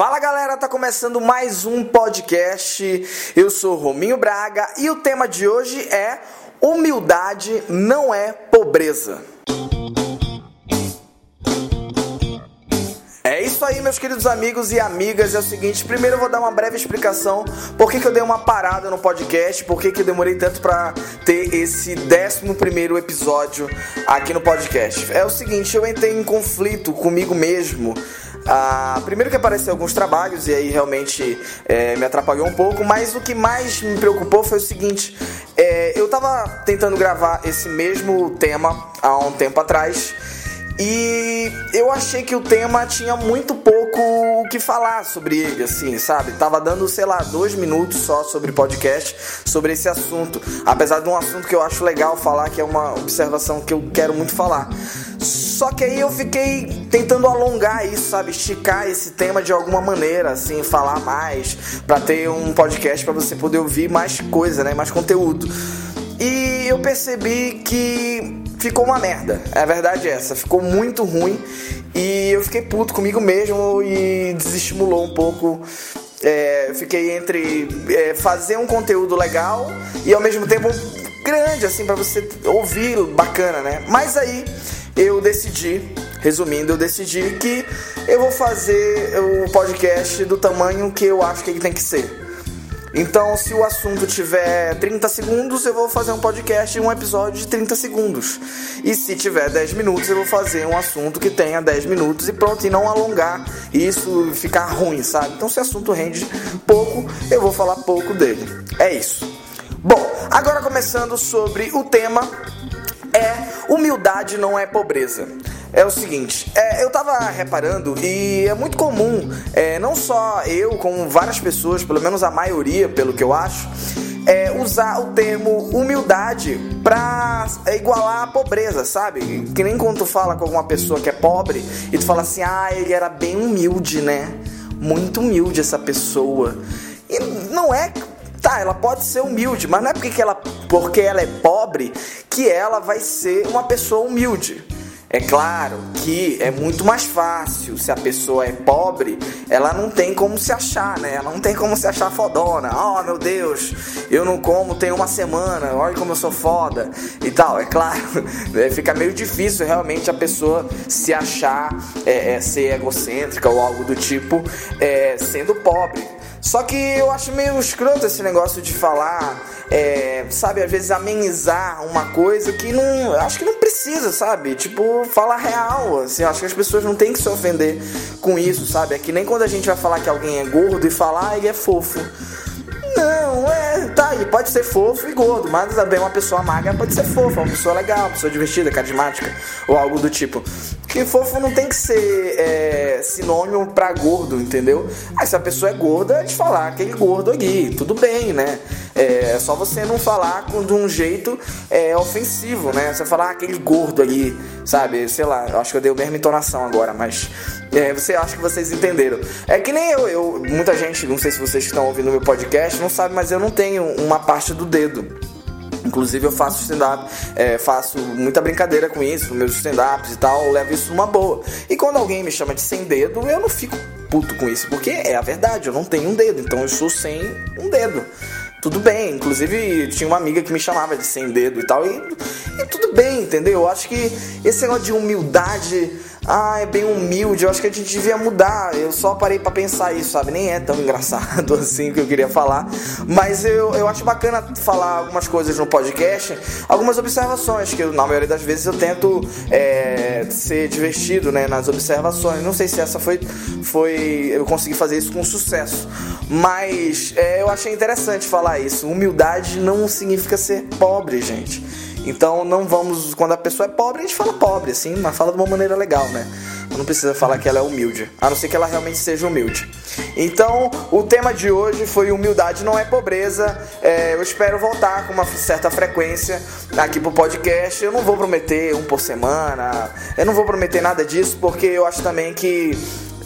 Fala galera, tá começando mais um podcast. Eu sou Rominho Braga e o tema de hoje é Humildade não é pobreza. É isso aí, meus queridos amigos e amigas. É o seguinte, primeiro eu vou dar uma breve explicação por que, que eu dei uma parada no podcast, por que, que eu demorei tanto para ter esse 11 primeiro episódio aqui no podcast. É o seguinte, eu entrei em conflito comigo mesmo ah, primeiro que apareceu alguns trabalhos e aí realmente é, me atrapalhou um pouco, mas o que mais me preocupou foi o seguinte: é, eu tava tentando gravar esse mesmo tema há um tempo atrás e eu achei que o tema tinha muito pouco o que falar sobre ele, assim, sabe? Tava dando, sei lá, dois minutos só sobre podcast, sobre esse assunto. Apesar de um assunto que eu acho legal falar, que é uma observação que eu quero muito falar. Só que aí eu fiquei tentando alongar isso, sabe? Esticar esse tema de alguma maneira, assim, falar mais, para ter um podcast para você poder ouvir mais coisa, né? Mais conteúdo. E percebi que ficou uma merda. A verdade é essa, ficou muito ruim e eu fiquei puto comigo mesmo e desestimulou um pouco. É, fiquei entre é, fazer um conteúdo legal e ao mesmo tempo grande, assim, para você ouvir bacana, né? Mas aí eu decidi, resumindo, eu decidi que eu vou fazer o podcast do tamanho que eu acho que ele tem que ser. Então, se o assunto tiver 30 segundos, eu vou fazer um podcast, um episódio de 30 segundos. E se tiver 10 minutos, eu vou fazer um assunto que tenha 10 minutos e pronto, e não alongar e isso ficar ruim, sabe? Então, se o assunto rende pouco, eu vou falar pouco dele. É isso. Bom, agora começando sobre o tema é humildade não é pobreza é o seguinte, é, eu tava reparando e é muito comum, é, não só eu, como várias pessoas, pelo menos a maioria, pelo que eu acho, é, usar o termo humildade pra igualar a pobreza, sabe? Que nem quando tu fala com alguma pessoa que é pobre e tu fala assim, ah, ele era bem humilde, né? Muito humilde essa pessoa. E não é Tá, ela pode ser humilde, mas não é porque ela, porque ela é pobre que ela vai ser uma pessoa humilde. É claro que é muito mais fácil se a pessoa é pobre, ela não tem como se achar, né? Ela não tem como se achar fodona. Oh meu Deus, eu não como tem uma semana, olha como eu sou foda e tal. É claro, é, fica meio difícil realmente a pessoa se achar é, é, ser egocêntrica ou algo do tipo é, sendo pobre. Só que eu acho meio escroto esse negócio de falar, é, sabe, às vezes amenizar uma coisa que não. Acho que não precisa, sabe? Tipo, falar real. Assim, acho que as pessoas não têm que se ofender com isso, sabe? É que nem quando a gente vai falar que alguém é gordo e falar, ah, ele é fofo. Não, é, tá, e pode ser fofo e gordo, mas também uma pessoa magra pode ser fofa, uma pessoa legal, uma pessoa divertida, carismática, ou algo do tipo. Que fofo não tem que ser é, sinônimo pra gordo, entendeu? Aí se a pessoa é gorda, é de falar aquele gordo ali, tudo bem, né? É, é só você não falar de um jeito é, ofensivo, né? Você falar ah, aquele gordo ali, sabe? Sei lá, acho que eu dei a mesma entonação agora, mas é, você acha que vocês entenderam. É que nem eu, eu, muita gente, não sei se vocês estão ouvindo meu podcast, não sabe, mas eu não tenho uma parte do dedo. Inclusive eu faço stand-up, é, faço muita brincadeira com isso, meus stand-ups e tal, levo isso numa boa. E quando alguém me chama de sem dedo, eu não fico puto com isso, porque é a verdade, eu não tenho um dedo, então eu sou sem um dedo. Tudo bem, inclusive tinha uma amiga que me chamava de sem dedo e tal, e, e tudo bem, entendeu? Eu acho que esse negócio de humildade ah, é bem humilde, eu acho que a gente devia mudar. Eu só parei para pensar isso, sabe? Nem é tão engraçado assim que eu queria falar. Mas eu, eu acho bacana falar algumas coisas no podcast, algumas observações, que eu, na maioria das vezes eu tento é, ser divertido né, nas observações. Não sei se essa foi, foi. Eu consegui fazer isso com sucesso. Mas é, eu achei interessante falar isso. Humildade não significa ser pobre, gente. Então não vamos, quando a pessoa é pobre, a gente fala pobre, assim, mas fala de uma maneira legal, né? Não precisa falar que ela é humilde, a não ser que ela realmente seja humilde. Então, o tema de hoje foi humildade não é pobreza. É, eu espero voltar com uma certa frequência aqui pro podcast. Eu não vou prometer um por semana, eu não vou prometer nada disso, porque eu acho também que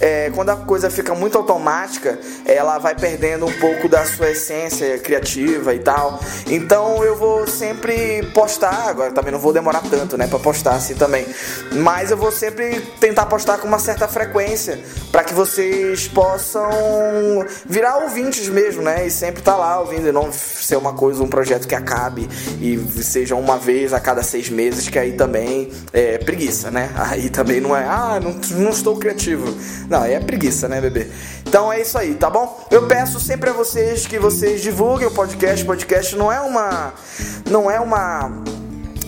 é, quando a coisa fica muito automática, ela vai perdendo um pouco da sua essência criativa e tal. Então eu vou sempre postar, agora também não vou demorar tanto, né, para postar assim também. Mas eu vou sempre tentar postar com uma certa frequência para que vocês possam virar ouvintes mesmo, né? E sempre estar tá lá ouvindo e não ser uma coisa, um projeto que acabe e seja uma vez a cada seis meses, que aí também é preguiça, né? Aí também não é, ah, não, não estou criativo. Não, é preguiça, né, bebê? Então é isso aí, tá bom? Eu peço sempre a vocês que vocês divulguem o podcast. O podcast não é uma. Não é uma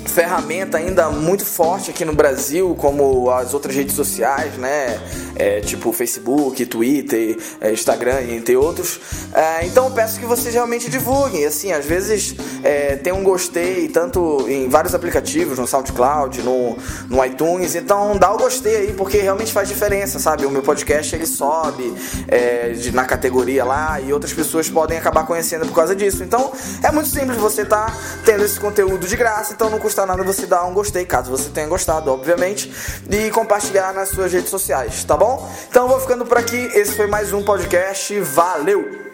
ferramenta ainda muito forte aqui no Brasil, como as outras redes sociais, né? É, tipo Facebook, Twitter, é, Instagram entre outros. É, então peço que vocês realmente divulguem. Assim, às vezes é, tem um gostei tanto em vários aplicativos, no SoundCloud, no, no iTunes. Então dá o gostei aí, porque realmente faz diferença, sabe? O meu podcast ele sobe é, de, na categoria lá e outras pessoas podem acabar conhecendo por causa disso. Então é muito simples você tá tendo esse conteúdo de graça, então não custa nada você dar um gostei, caso você tenha gostado, obviamente, e compartilhar nas suas redes sociais, tá bom? Então vou ficando por aqui. Esse foi mais um podcast. Valeu!